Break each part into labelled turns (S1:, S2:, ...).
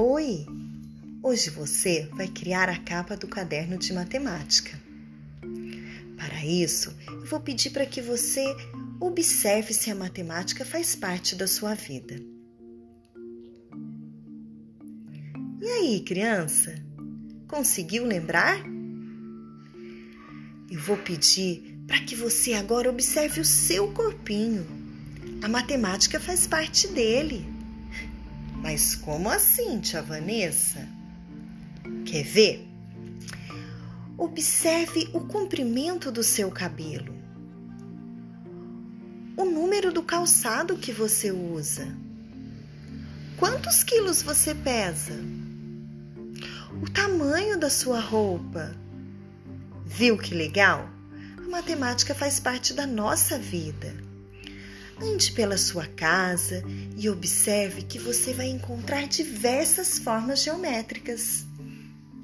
S1: Oi! Hoje você vai criar a capa do caderno de matemática. Para isso, eu vou pedir para que você observe se a matemática faz parte da sua vida. E aí, criança? Conseguiu lembrar? Eu vou pedir para que você agora observe o seu corpinho. A matemática faz parte dele. Mas como assim, tia Vanessa? Quer ver? Observe o comprimento do seu cabelo, o número do calçado que você usa, quantos quilos você pesa, o tamanho da sua roupa. Viu que legal? A matemática faz parte da nossa vida. Ande pela sua casa e observe que você vai encontrar diversas formas geométricas.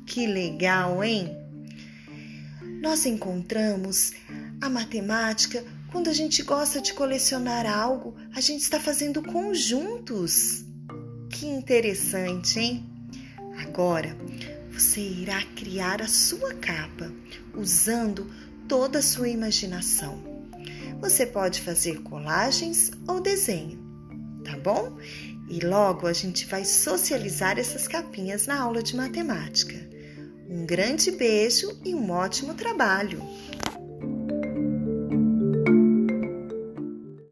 S1: Que legal, hein? Nós encontramos a matemática quando a gente gosta de colecionar algo, a gente está fazendo conjuntos. Que interessante, hein? Agora você irá criar a sua capa usando toda a sua imaginação. Você pode fazer colagens ou desenho, tá bom? E logo a gente vai socializar essas capinhas na aula de matemática. Um grande beijo e um ótimo trabalho!